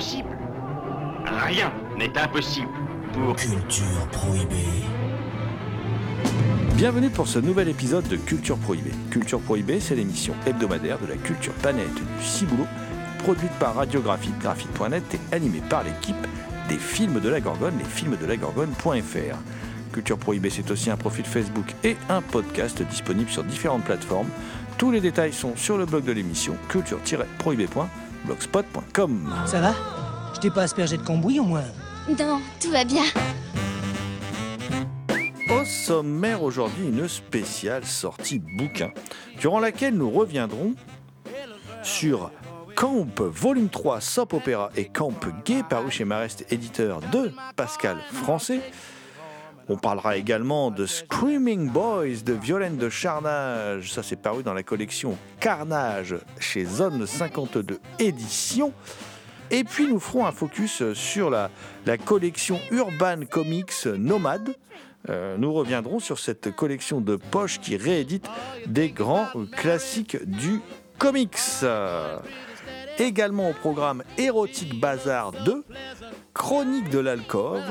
Rien n'est impossible pour... Culture prohibée. Bienvenue pour ce nouvel épisode de Culture Prohibée. Culture Prohibée, c'est l'émission hebdomadaire de la culture planète du Ciboulot, produite par Radiographie, graphite.net et animée par l'équipe des films de la Gorgone, les films de la Gorgone.fr. Culture Prohibée, c'est aussi un profil Facebook et un podcast disponible sur différentes plateformes. Tous les détails sont sur le blog de l'émission culture-prohibée.blogspot.com. Ça va? Je t'ai pas aspergé de cambouis au moins Non, tout va bien. Au sommaire aujourd'hui, une spéciale sortie bouquin, durant laquelle nous reviendrons sur Camp Volume 3 Soap Opéra et Camp Gay paru chez Marest éditeur de Pascal Français. On parlera également de Screaming Boys de Violaine de Charnage. Ça, c'est paru dans la collection Carnage chez Zone 52 Éditions. Et puis, nous ferons un focus sur la, la collection Urban Comics Nomade. Euh, nous reviendrons sur cette collection de poches qui réédite des grands classiques du comics. Également au programme Érotique Bazar 2, Chronique de l'alcove.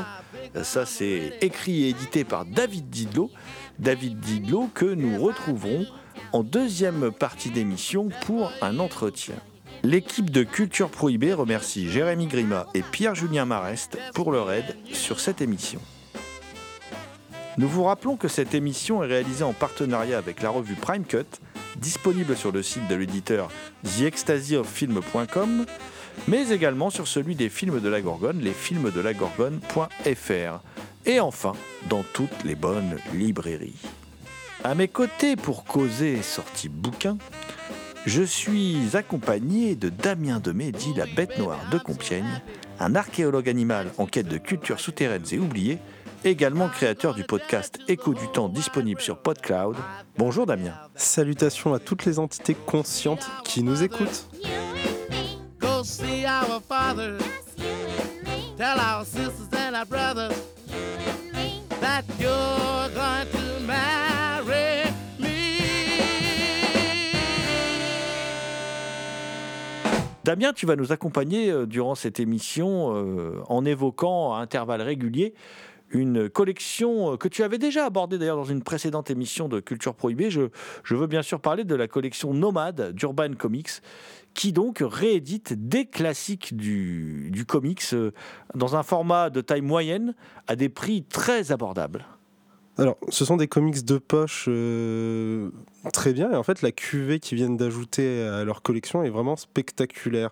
Ça, c'est écrit et édité par David Didlot. David Didlot que nous retrouverons en deuxième partie d'émission pour un entretien. L'équipe de Culture Prohibée remercie Jérémy Grima et Pierre-Julien Marest pour leur aide sur cette émission. Nous vous rappelons que cette émission est réalisée en partenariat avec la revue Prime Cut, disponible sur le site de l'éditeur theextasyofilm.com, mais également sur celui des films de la Gorgone, lesfilmsdelagorgone.fr, et enfin dans toutes les bonnes librairies. À mes côtés pour causer sortie bouquin, je suis accompagné de Damien Demé, dit la bête noire de Compiègne, un archéologue animal en quête de cultures souterraines et oubliées, également créateur du podcast Écho du temps disponible sur PodCloud. Bonjour Damien. Salutations à toutes les entités conscientes qui nous écoutent. Go see our fathers. Tell our sisters and our brothers that you're going to marry me. Damien, tu vas nous accompagner euh, durant cette émission euh, en évoquant à intervalles réguliers une collection euh, que tu avais déjà abordée d'ailleurs dans une précédente émission de Culture Prohibée. Je, veux bien sûr parler de la collection Nomade d'Urban Comics, qui donc réédite des classiques du, comics euh, dans un format de taille moyenne à des prix très abordables. Alors, ce sont des comics de poche euh, très bien. Et en fait, la cuvée qu'ils viennent d'ajouter à leur collection est vraiment spectaculaire.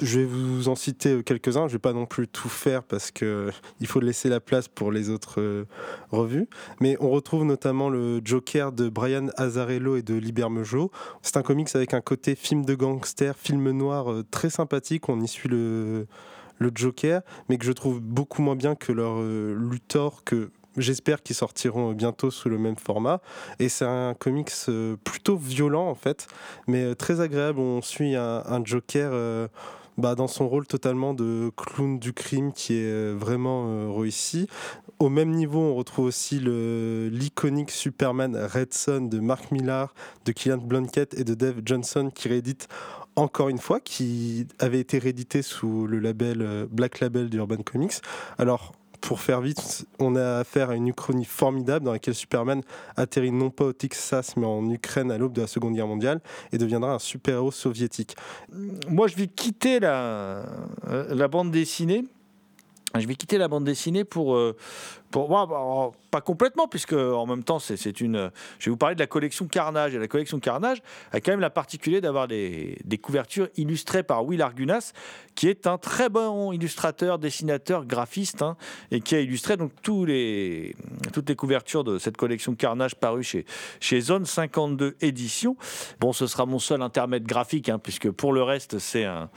Je vais vous en citer quelques-uns. Je vais pas non plus tout faire parce que il faut laisser la place pour les autres euh, revues. Mais on retrouve notamment le Joker de Brian Azzarello et de Liber Mejo. C'est un comics avec un côté film de gangster, film noir euh, très sympathique. On y suit le Joker, mais que je trouve beaucoup moins bien que leur euh, Luthor que J'espère qu'ils sortiront bientôt sous le même format. Et c'est un comics euh, plutôt violent en fait, mais euh, très agréable. On suit un, Joker euh, bah, dans son rôle totalement de clown du crime qui est euh, vraiment euh, réussi. Au même niveau, on retrouve aussi l'iconique Superman Red Son de Mark Millar, de Killian Blunkett et de Dave Johnson qui réédite encore une fois, qui avait été réédité sous le label euh, Black Label d'Urban Comics. Alors, pour faire vite, on a affaire à une uchronie formidable dans laquelle Superman atterrit non pas au Texas mais en Ukraine à l'aube de la Seconde Guerre mondiale et deviendra un super-héros soviétique. Moi, je vais quitter la, bande dessinée. Je vais quitter la bande dessinée pour, euh, pour bah, pas complètement, puisque en même temps, c'est une. Je vais vous parler de la collection Carnage. Et la collection Carnage a quand même la particularité d'avoir des, couvertures illustrées par Will Argunas, qui est un très bon illustrateur, dessinateur, graphiste, hein, et qui a illustré donc tous les, toutes les couvertures de cette collection Carnage parue chez, chez Zone 52 Éditions. Bon, ce sera mon seul intermède graphique, hein, puisque pour le reste, c'est un,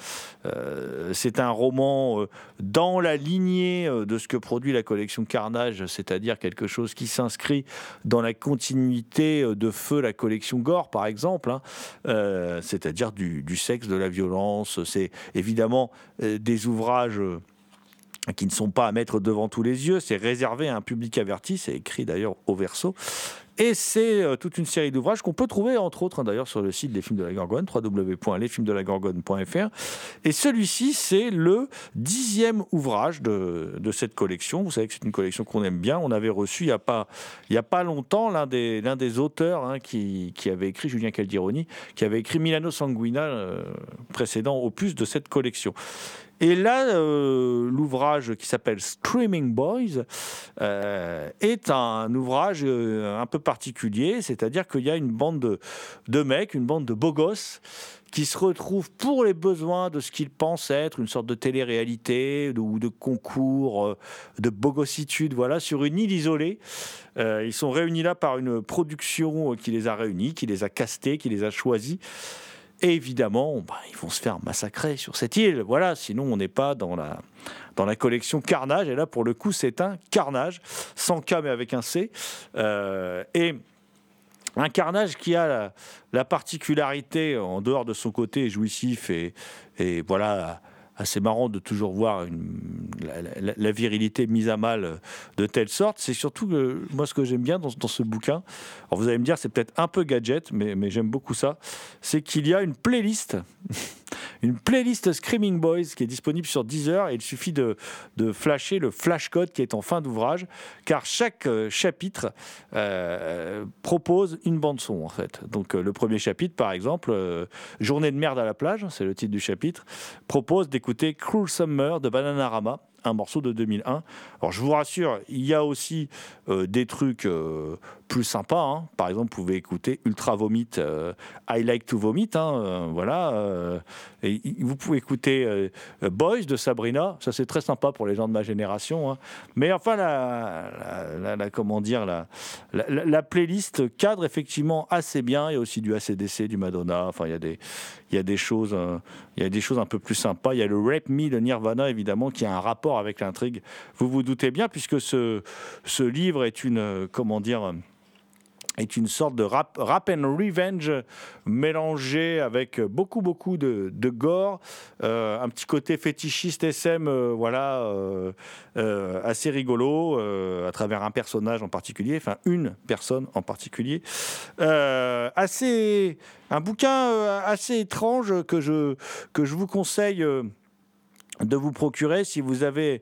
euh, un roman euh, dans la lignée euh, de ce que produit la collection Carnage, c'est-à-dire quelque chose qui s'inscrit dans la continuité euh, de Feu, la collection Gore, par exemple, hein, euh, c'est-à-dire du, sexe, de la violence. C'est évidemment euh, des ouvrages. Qui ne sont pas à mettre devant tous les yeux, c'est réservé à un public averti, c'est écrit d'ailleurs au verso. Et c'est euh, toute une série d'ouvrages qu'on peut trouver, entre autres, hein, d'ailleurs, sur le site des films de la Gorgone, www.lesfilmsdelagorgone.fr. Et celui-ci, c'est le dixième ouvrage de, de cette collection. Vous savez que c'est une collection qu'on aime bien. On avait reçu il n'y a, pas- a pas longtemps l'un des, l'un des auteurs hein, qui, qui avait écrit, Julien Caldironi, qui avait écrit Milano Sanguina, euh, précédent opus de cette collection. Et là, euh, l'ouvrage qui s'appelle Screaming Boys euh, est un ouvrage euh, un peu particulier, c'est-à-dire qu'il y a une bande de, mecs, une bande de beaux gosses qui se retrouvent pour les besoins de ce qu'ils pensent être une sorte de télé-réalité ou de concours de bogossitude, voilà, sur une île isolée. Ils sont réunis là par une production qui les a réunis, qui les a castés, qui les a choisis. Évidemment, bah, ils vont se faire massacrer sur cette île. Voilà, sinon on n'est pas dans la, dans la collection Carnage. Et là, pour le coup, c'est un carnage, sans K mais avec un C. Euh, et un carnage qui a la, la particularité, en dehors de son côté jouissif et voilà assez marrant de toujours voir la, virilité mise à mal de telle sorte, c'est surtout que moi ce que j'aime bien dans, ce bouquin, alors vous allez me dire c'est peut-être un peu gadget, mais j'aime beaucoup ça, c'est qu'il y a une playlist, une playlist Screaming Boys qui est disponible sur Deezer et il suffit de, flasher le flash code qui est en fin d'ouvrage, car chaque euh, chapitre euh, propose une bande son en fait. Donc euh, le premier chapitre par exemple, Journée de merde à la plage, c'est le titre du chapitre, propose d'écouter Cruel Summer de Bananarama, un morceau de 2001. Alors je vous rassure, il y a aussi euh, des trucs euh, plus sympas. hein. Par exemple, vous pouvez écouter Ultra Vomit, euh, I Like to Vomit. hein, voilà. et vous pouvez écouter Boys de Sabrina. Ça c'est très sympa pour les gens de ma génération. hein. Mais enfin, la, comment dire, la- la playlist cadre effectivement assez bien. Il y a aussi du ACDC, du Madonna. Enfin, il y a des, il y a des choses, euh, il y a des choses un peu plus sympas. Il y a le Rape Me de Nirvana évidemment qui a un rapport avec l'intrigue. Vous vous doutez bien puisque ce, ce livre est une, euh, comment dire. Est une sorte de rap, rap and revenge mélangé avec beaucoup beaucoup de, gore, euh, un petit côté fétichiste SM, euh, voilà, euh, assez rigolo à travers un personnage en particulier, enfin une personne en particulier, assez un bouquin assez étrange que je que je vous conseille. de vous procurer si vous avez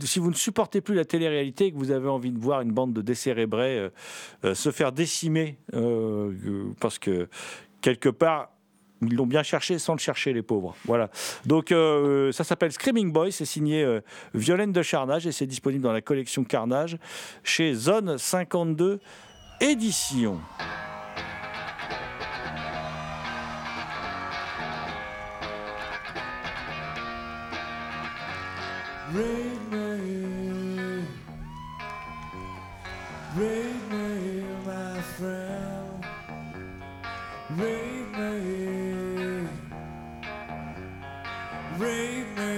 si vous ne supportez plus la télé-réalité et que vous avez envie de voir une bande de décérébrés euh, euh, se faire décimer euh, parce que quelque part ils l'ont bien cherché sans le chercher les pauvres. Voilà. Donc ça s'appelle Screaming Boy. C'est signé Violaine de Charnage et c'est disponible dans la collection Carnage chez Zone 52 édition read me, my friend. Me, me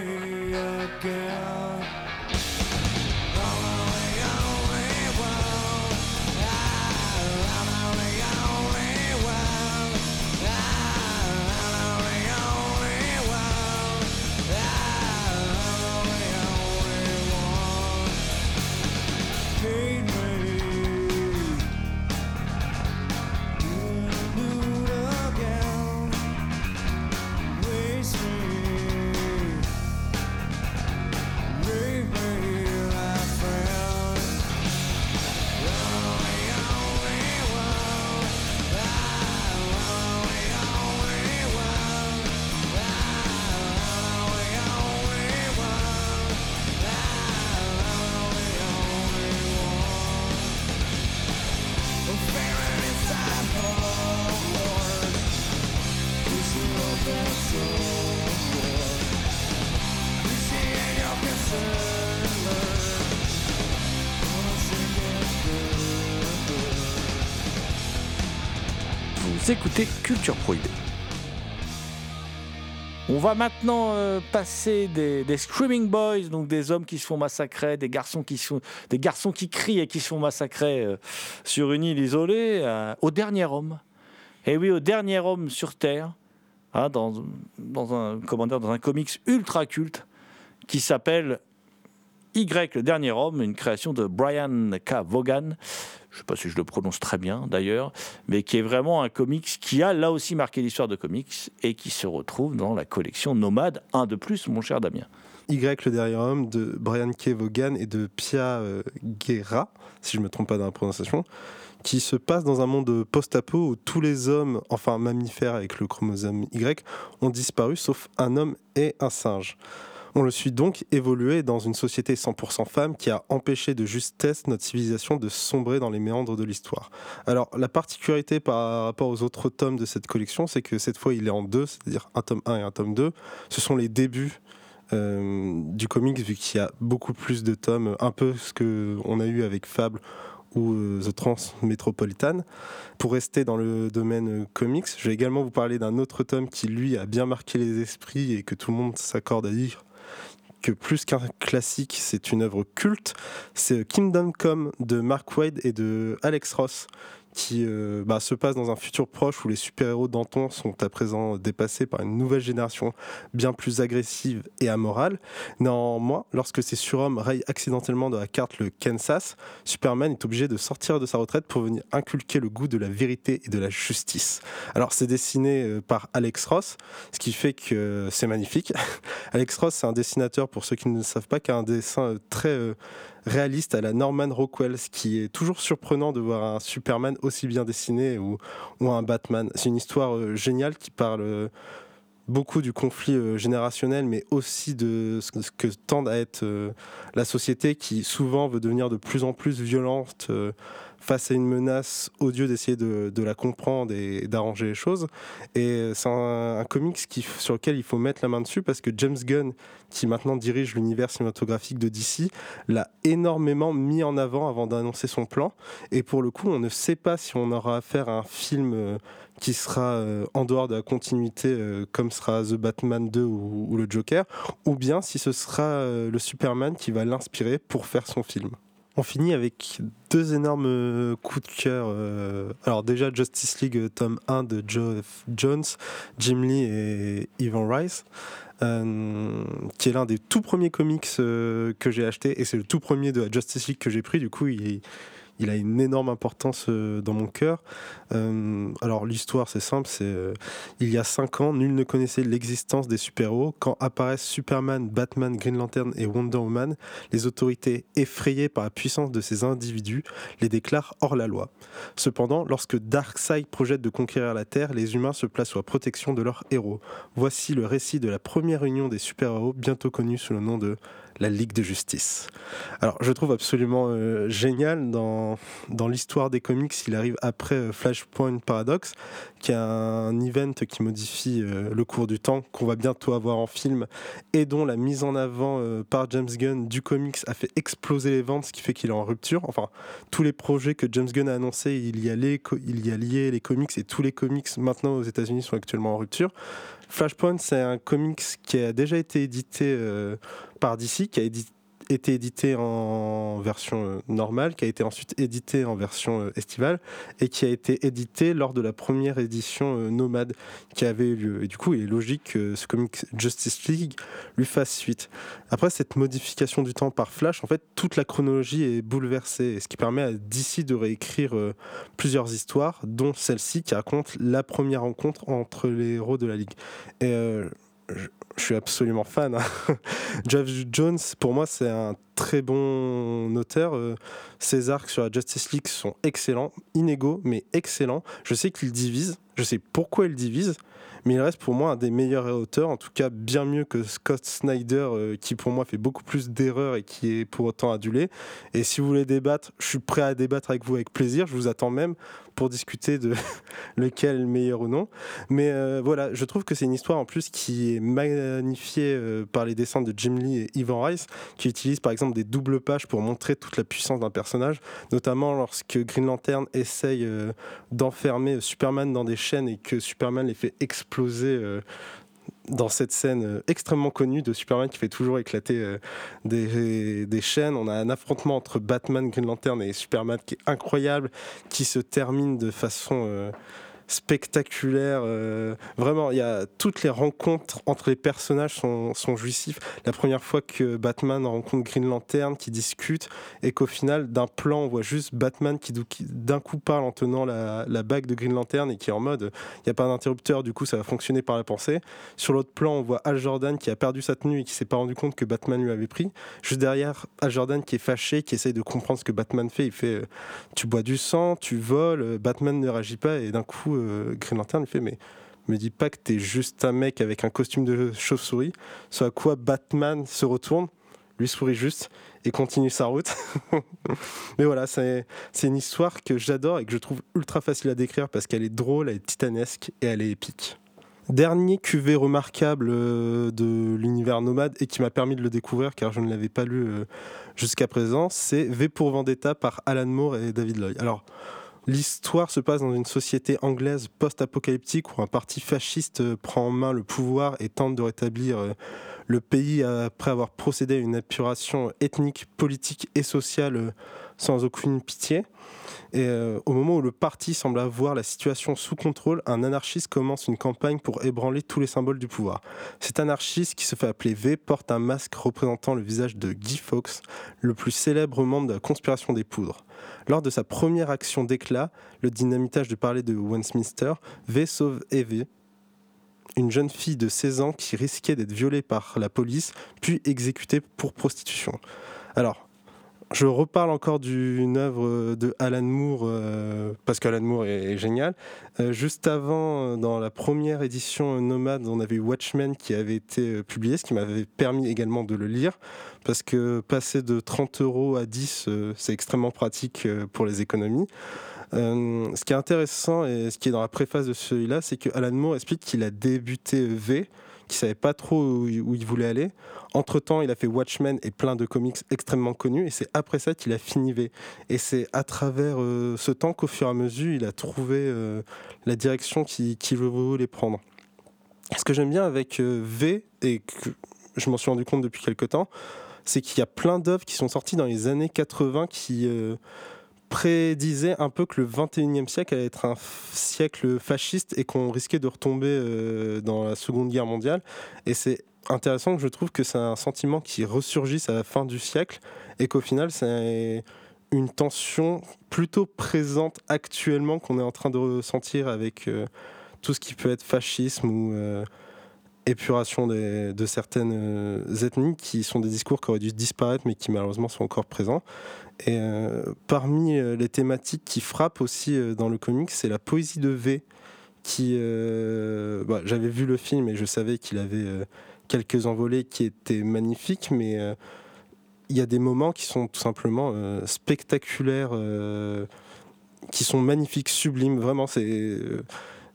On va maintenant euh, passer des, Screaming Boys, donc des hommes qui se font massacrer, des garçons qui, se font- des garçons qui crient et qui se font massacrer euh, sur une île isolée, euh, au dernier homme. Et oui, au dernier homme sur Terre, hein, dans, un, comment dire, dans un comics ultra culte qui s'appelle Y, le dernier homme, une création de Brian K. Vaughan. Je ne sais pas si je le prononce très bien d'ailleurs, mais qui est vraiment un comics qui a là aussi marqué l'histoire de comics et qui se retrouve dans la collection Nomade, un de plus, mon cher Damien. Y, le derrière homme de Brian K. Vaughan et de Pia euh, Guerra, si je ne me trompe pas dans la prononciation, qui se passe dans un monde post-apo où tous les hommes, enfin mammifères avec le chromosome Y, ont disparu sauf un homme et un singe. On le suit donc évoluer dans une société 100% femme qui a empêché de justesse notre civilisation de sombrer dans les méandres de l'histoire. Alors la particularité par rapport aux autres tomes de cette collection, c'est que cette fois il est en deux, c'est-à-dire un tome 1 et un tome 2. Ce sont les débuts euh, du comics vu qu'il y a beaucoup plus de tomes, un peu ce que on a eu avec Fable ou euh, The Transmetropolitan. Pour rester dans le domaine euh, comics, je vais également vous parler d'un autre tome qui lui a bien marqué les esprits et que tout le monde s'accorde à dire plus qu'un classique, c'est une œuvre culte. C'est Kingdom Come de Mark Wade et de Alex Ross qui euh, bah, se passe dans un futur proche où les super-héros d'antan sont à présent dépassés par une nouvelle génération bien plus agressive et amorale. Néanmoins, lorsque ces surhommes rayent accidentellement de la carte le Kansas, Superman est obligé de sortir de sa retraite pour venir inculquer le goût de la vérité et de la justice. Alors c'est dessiné euh, par Alex Ross, ce qui fait que c'est magnifique. Alex Ross, c'est un dessinateur, pour ceux qui ne le savent pas, qui a un dessin euh, très réaliste à la Norman Rockwell, ce qui est toujours surprenant de voir un Superman aussi bien dessiné ou, un Batman. C'est une histoire euh, géniale qui parle euh, beaucoup du conflit euh, générationnel, mais aussi de ce que- tend à être la société qui souvent veut devenir de plus en plus violente face à une menace lieu d'essayer de, la comprendre et d'arranger les choses. Et c'est un, comics sur lequel il faut mettre la main dessus parce que James Gunn, qui maintenant dirige l'univers cinématographique de DC, l'a énormément mis en avant avant d'annoncer son plan. Et pour le coup, on ne sait pas si on aura affaire à un film euh, qui sera euh, en dehors de la continuité, euh, comme sera The Batman 2 ou, le Joker, ou bien si ce sera le Superman qui va l'inspirer pour faire son film. On finit avec deux énormes euh, coups de cœur. euh, alors déjà Justice League euh, tome 1 de Geoff Jones, Jim Lee et Ivan Rice. qui est l'un des tout premiers comics que j'ai acheté et c'est le tout premier de Justice League que j'ai pris du coup il, il a une énorme importance euh, dans mon cœur. Euh, alors l'histoire c'est simple, c'est euh, il y a cinq ans, nul ne connaissait l'existence des super-héros. Quand apparaissent Superman, Batman, Green Lantern et Wonder Woman, les autorités, effrayées par la puissance de ces individus, les déclarent hors la loi. Cependant, lorsque Darkseid projette de conquérir la Terre, les humains se placent sous la protection de leurs héros. Voici le récit de la première union des super-héros, bientôt connue sous le nom de la Ligue de Justice. Alors, je trouve absolument euh, génial dans, l'histoire des comics, il arrive après euh, Flashpoint Paradox, qui est un event qui modifie euh, le cours du temps, qu'on va bientôt avoir en film, et dont la mise en avant par James Gunn du comics a fait exploser les ventes, ce qui fait qu'il est en rupture. Enfin, tous les projets que James Gunn a annoncés, il y a, les il y a lié les comics, et tous les comics maintenant aux États-Unis sont actuellement en rupture. Flashpoint, c'est un comics qui a déjà été édité euh, par DC, qui a édi- été édité en version euh, normale, qui a été ensuite édité en version euh, estivale, et qui a été édité lors de la première édition euh, Nomade qui avait eu lieu. Et du coup, il est logique que ce comics Justice League lui fasse suite. Après cette modification du temps par Flash, en fait, toute la chronologie est bouleversée, ce qui permet à DC de réécrire plusieurs histoires, dont celle-ci qui raconte la première rencontre entre les héros de la Ligue. Et je, je suis absolument fan. hein. Jeff Jones, pour moi, c'est un très bon auteur. Euh, Ses arcs sur la Justice League sont excellents, inégaux, mais excellents. Je sais qu'il divise, je sais pourquoi il divise, mais il reste pour moi un des meilleurs auteurs, en tout cas bien mieux que Scott Snyder, euh, qui pour moi fait beaucoup plus d'erreurs et qui est pour autant adulé. Et si vous voulez débattre, je suis prêt à débattre avec vous avec plaisir. Je vous attends même pour discuter de lequel est le meilleur ou non. Mais euh, voilà, je trouve que c'est une histoire en plus qui est magnifiée euh, par les dessins de Jim Lee et Ivan Rice, qui utilisent par exemple des doubles pages pour montrer toute la puissance d'un personnage, notamment lorsque Green Lantern essaye euh, d'enfermer Superman dans des chaînes et que Superman les fait exploser. Dans cette scène euh, extrêmement connue de Superman qui fait toujours éclater euh, des, des chaînes, on a un affrontement entre Batman, Green Lantern et Superman qui est incroyable, qui se termine de façon euh, spectaculaire. euh, vraiment, il y a toutes les rencontres entre les personnages sont, sont jouissifs. La première fois que Batman rencontre Green Lantern, qui discute, et qu'au final, d'un plan, on voit juste Batman qui, d'un coup parle en tenant la, la bague de Green Lantern et qui est en mode, il n'y a pas d'interrupteur, du coup, ça va fonctionner par la pensée. Sur l'autre plan, on voit Al Jordan qui a perdu sa tenue et qui s'est pas rendu compte que Batman lui avait pris. Juste derrière, Al Jordan qui est fâché, qui essaye de comprendre ce que Batman fait. Il fait euh, Tu bois du sang, tu voles, euh, Batman ne réagit pas. Et d'un coup, euh, Green Lantern il fait Mais me dis pas que t'es juste un mec avec un costume de chauve-souris. Ce à quoi Batman se retourne, lui sourit juste et continue sa route. Mais voilà, c'est une histoire que j'adore et que je trouve ultra facile à décrire parce qu'elle est drôle, elle est titanesque et elle est épique. Dernier cuvée remarquable euh, de l'univers nomade et qui m'a permis de le découvrir car je ne l'avais pas lu euh, jusqu'à présent, c'est V pour Vendetta par Alan Moore et David Lloyd. Alors, l'histoire se passe dans une société anglaise post-apocalyptique où un parti fasciste euh, prend en main le pouvoir et tente de rétablir euh, le pays après avoir procédé à une épuration ethnique, politique et sociale euh, sans aucune pitié. Et au moment où le parti semble avoir la situation sous contrôle, un anarchiste commence une campagne pour ébranler tous les symboles du pouvoir. Cet anarchiste, qui se fait appeler V, porte un masque représentant le visage de Guy Fawkes, le plus célèbre membre de la conspiration des poudres. Lors de sa première action d'éclat, le dynamitage de parler de Westminster, V sauve Evie, une jeune fille de 16 ans qui risquait d'être violée par la police, puis exécutée pour prostitution. Alors, je reparle encore d'une œuvre de Alan Moore, euh, parce qu'Alan Moore est, génial. Euh, juste avant, euh, dans la première édition Nomade, on avait Watchmen qui avait été euh, publié, ce qui m'avait permis également de le lire, parce que passer de 30 euros à 10, euh, c'est extrêmement pratique euh, pour les économies. Euh, ce qui est intéressant et ce qui est dans la préface de celui-là, c'est que Alan Moore explique qu'il a débuté V, qu'il savait pas trop où, il voulait aller. Entre temps, il a fait Watchmen et plein de comics extrêmement connus, et c'est après ça qu'il a fini V. Et c'est à travers euh, ce temps qu'au fur et à mesure, il a trouvé euh, la direction qu'il qu'il voulait prendre. Ce que j'aime bien avec euh, V, et que je m'en suis rendu compte depuis quelques temps, c'est qu'il y a plein d'œuvres qui sont sorties dans les années 80 qui prédisaient un peu que le 21e siècle allait être un siècle fasciste et qu'on risquait de retomber euh, dans la Seconde Guerre mondiale. Et c'est intéressant que je trouve que c'est un sentiment qui ressurgisse à la fin du siècle et qu'au final, c'est une tension plutôt présente actuellement qu'on est en train de ressentir avec euh, tout ce qui peut être fascisme ou euh, épuration de certaines euh, ethnies qui sont des discours qui auraient dû disparaître mais qui malheureusement sont encore présents. Et euh, parmi euh, les thématiques qui frappent aussi dans le comics, c'est la poésie de V qui... bah, J'avais vu le film et je savais qu'il avait quelques envolées qui étaient magnifiques, mais il y a des moments qui sont tout simplement spectaculaires, qui sont magnifiques, sublimes. Vraiment, c'est...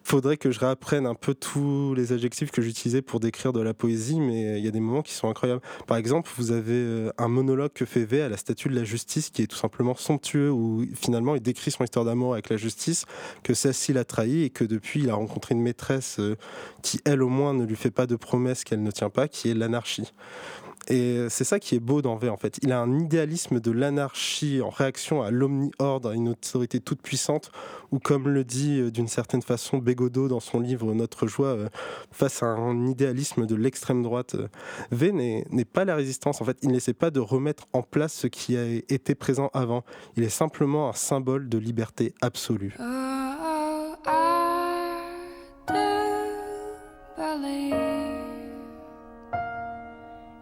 faudrait que je réapprenne un peu tous les adjectifs que j'utilisais pour décrire de la poésie, mais il y a des moments qui sont incroyables. Par exemple, vous avez euh, un monologue que fait V à la Statue de la Justice qui est tout simplement somptueux, où finalement il décrit son histoire d'amour avec la justice, que celle-ci l'a trahi et que depuis il a rencontré une maîtresse euh, qui, elle au moins, ne lui fait pas de promesses qu'elle ne tient pas, qui est l'anarchie. Et c'est ça qui est beau dans V en fait. Il a un idéalisme de l'anarchie en réaction à l'omni-ordre, à une autorité toute puissante, ou comme le dit euh, d'une certaine façon Bégodeau dans son livre Notre joie, euh, face à un idéalisme de l'extrême droite. euh, V n'est pas la résistance en fait. Il n'essaie pas de remettre en place ce qui a été présent avant. Il est simplement un symbole de liberté absolue.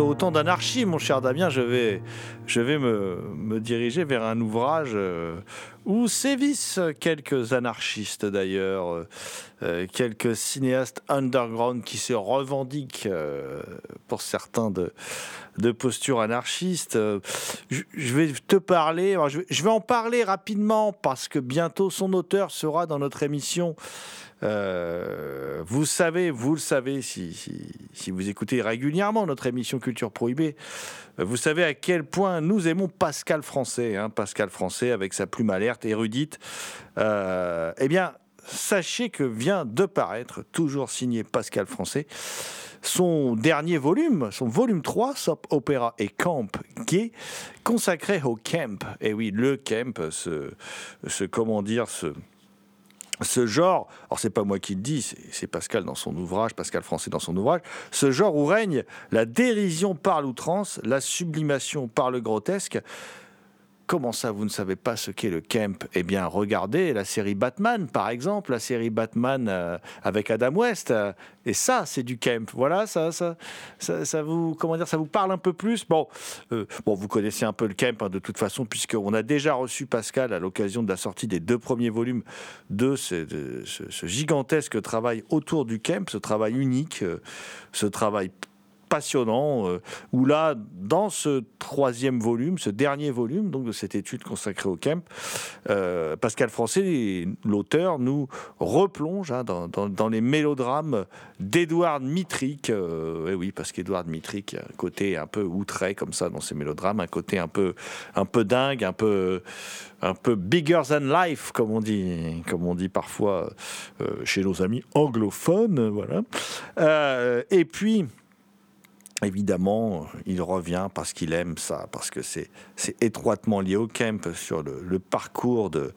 Autant d'anarchie, mon cher Damien, je vais, je vais me, me diriger vers un ouvrage euh, où sévissent quelques anarchistes d'ailleurs, euh, euh, quelques cinéastes underground qui se revendiquent euh, pour certains de, de postures anarchistes. Je, vais te parler, je, vais, en parler rapidement parce que bientôt son auteur sera dans notre émission. Vous savez, vous le savez, si, si, vous écoutez régulièrement notre émission Culture Prohibée, vous savez à quel point nous aimons Pascal Français, hein, Pascal Français avec sa plume alerte, érudite. Euh, eh bien, sachez que vient de paraître, toujours signé Pascal Français, son dernier volume, son volume 3, Sop Opéra et Camp Gay, consacré au camp. Et oui, le camp, ce, ce comment ce, ce genre, alors c'est pas moi qui le dis, c'est Pascal dans son ouvrage, Pascal Français dans son ouvrage, ce genre où règne la dérision par l'outrance, la sublimation par le grotesque. Comment ça, vous ne savez pas ce qu'est le camp Eh bien, regardez la série Batman, par exemple, la série Batman euh, avec Adam West. euh, et ça, c'est du camp. Voilà, ça, ça, ça, vous, comment dire, ça vous parle un peu plus? Bon, euh, bon, vous connaissez un peu le camp hein, de toute façon, puisqu'on a déjà reçu Pascal à l'occasion de la sortie des deux premiers volumes de ce, ce- gigantesque travail autour du camp, ce travail unique, ce travail passionnant, euh, où là, dans ce troisième volume, ce dernier volume donc de cette étude consacrée au camp, euh, Pascal Français, l'auteur, nous replonge hein, dans, les mélodrames d'Édouard Mitrick. Euh, eh oui, parce qu'Édouard Mitrick a un côté un peu outré comme ça dans ses mélodrames, un côté un peu, un peu dingue, un peu, un peu bigger than life, comme on dit, comme on dit parfois chez nos amis anglophones. Voilà. Et puis. Évidemment, il revient parce qu'il aime ça, parce que c'est étroitement lié au camp sur le, parcours de,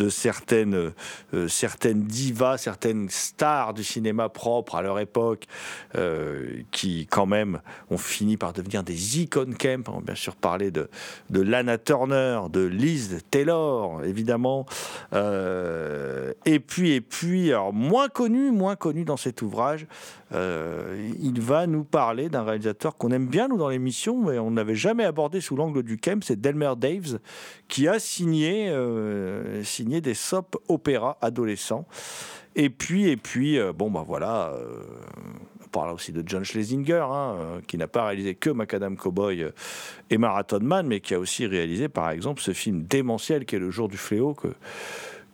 euh, certaines divas, certaines stars du cinéma propre à leur époque, euh, qui quand même ont fini par devenir des icônes camp. On va bien sûr parler de, de Lana Turner, de Liz Taylor, évidemment. Euh, et puis, et puis, alors moins connu, moins connu dans cet ouvrage, euh, il va nous parler d'un réalisateur qu'on aime bien, nous, dans l'émission, mais on n'avait jamais abordé sous l'angle du camp, c'est Delmer Daves, qui a signé, euh, signé des soap opéras adolescents. Et puis, et puis, euh, bon, bah voilà, on parle aussi de John Schlesinger, hein, qui n'a pas réalisé que Macadam Cowboy et Marathon Man, mais qui a aussi réalisé, par exemple, ce film démentiel qui est Le Jour du Fléau, que,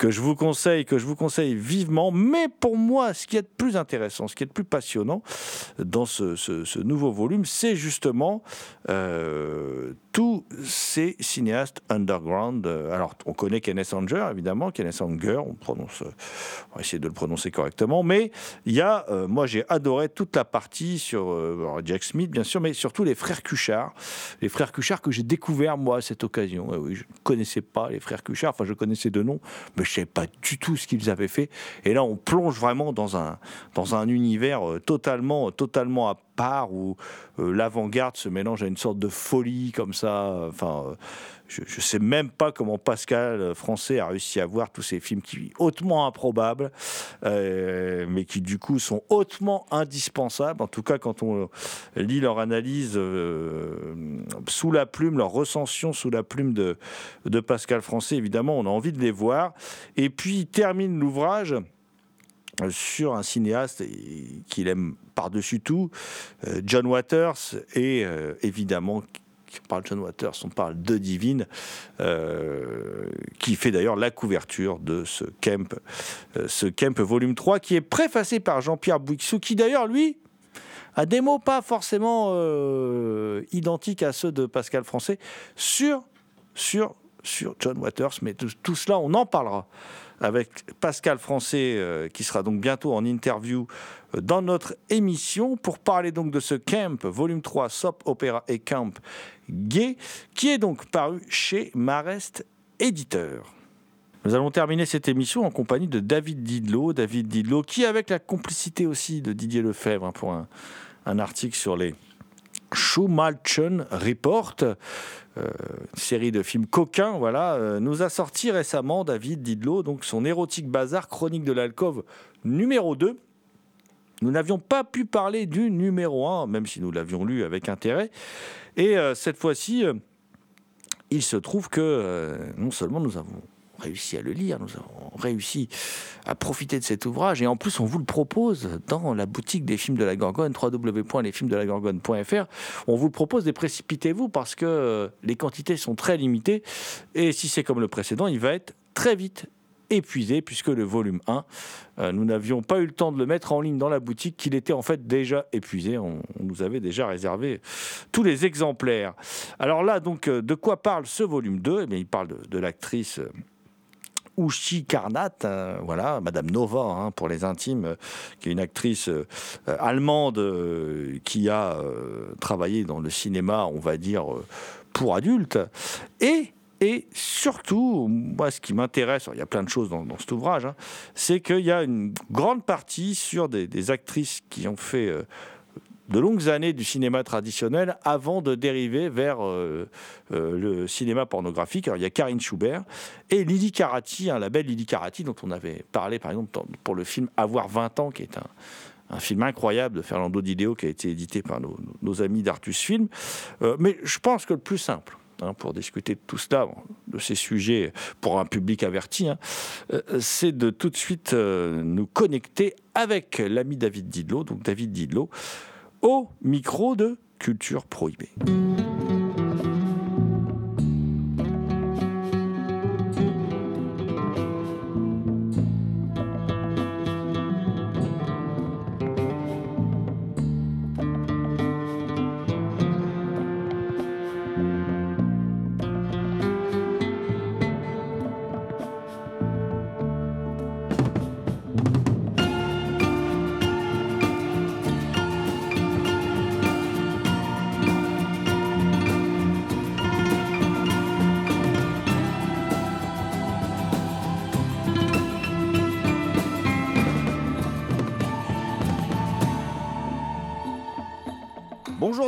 que je vous conseille, que je vous conseille vivement. Mais pour moi, ce qui est de plus intéressant, ce qui est de plus passionnant dans ce, ce- nouveau volume, c'est justement euh, tous ces cinéastes underground. Alors, on connaît Kenneth Anger, évidemment, Kenneth Anger, on prononce, on va essayer de le prononcer correctement, mais il y a, euh, moi j'ai adoré toute la partie sur euh, Jack Smith, bien sûr, mais surtout les frères Cuchard, les frères Cuchard que j'ai découvert moi à cette occasion. Ah oui, je ne connaissais pas les frères Cuchard, enfin je connaissais de nom, mais savais pas du tout ce qu'ils avaient fait. Et là, on plonge vraiment dans un, dans un univers euh, totalement, totalement part où euh, l'avant-garde se mélange à une sorte de folie comme ça. Enfin, euh, je ne sais même pas comment Pascal euh, Français a réussi à voir tous ces films qui hautement improbables, mais qui du coup sont hautement indispensables. En tout cas, quand on lit leur analyse sous la plume, leur recension sous la plume de, de Pascal Français, évidemment, on a envie de les voir. Et puis, il termine l'ouvrage sur un cinéaste qu'il aime par-dessus tout, euh, John Waters, et euh, évidemment, qui parle John Waters, on parle de Divine, euh, qui fait d'ailleurs la couverture de ce Camp, ce Camp volume 3, qui est préfacé par Jean-Pierre Bouixou, qui d'ailleurs, lui, a des mots pas forcément identiques à ceux de Pascal Français sur, sur, sur John Waters, mais tout, cela, on en parlera avec Pascal Français, qui sera donc bientôt en interview dans notre émission pour parler donc de ce Camp, volume 3, Sop, Opéra et Camp Gay, qui est donc paru chez Marest Éditeur. Nous allons terminer cette émission en compagnie de David Didlot. David Didlot, qui, avec la complicité aussi de Didier Lefebvre, hein, pour un, un article sur les Schumalchen Report, euh, une série de films coquins, voilà, euh, nous a sorti récemment David Didlot, donc son érotique bazar chronique de l'alcove numéro 2. Nous n'avions pas pu parler du numéro 1, même si nous l'avions lu avec intérêt. Et euh, cette fois-ci, euh, il se trouve que euh, non seulement nous avons réussi à le lire, nous avons réussi à profiter de cet ouvrage, et en plus on vous le propose dans la boutique des films de la Gorgone, www.lesfilmsdelagorgone.fr. On vous le propose, déprécipitez-vous parce que les quantités sont très limitées, et si c'est comme le précédent, il va être très vite épuisé puisque le volume 1, euh, nous n'avions pas eu le temps de le mettre en ligne dans la boutique, qu'il était en fait déjà épuisé. On, nous avait déjà réservé tous les exemplaires. Alors là, donc, euh, de quoi parle ce volume 2 Eh bien, Il parle de, l'actrice. Ushi Karnat, euh, voilà, Madame Nova hein, pour les intimes, qui est une actrice allemande qui a travaillé dans le cinéma, on va dire, pour adultes. Et, et surtout, moi, ce qui m'intéresse, il y a plein de choses dans, cet ouvrage, hein, c'est qu'il y a une grande partie sur des, actrices qui ont fait euh, de longues années du cinéma traditionnel avant de dériver vers euh, euh, le cinéma pornographique. Il y a Karine Schubert et Lily Carati, hein, la belle Lily Carati, dont on avait parlé par exemple pour le film Avoir 20 ans, qui est un, film incroyable de Fernando Dideo qui a été édité par nos, amis d'Artus Film. Mais je pense que le plus simple, hein, pour discuter de tout cela, de ces sujets pour un public averti, hein, euh, c'est de tout de suite euh, nous connecter avec l'ami David Didlot, donc David Didlot, au micro de Culture Prohibée.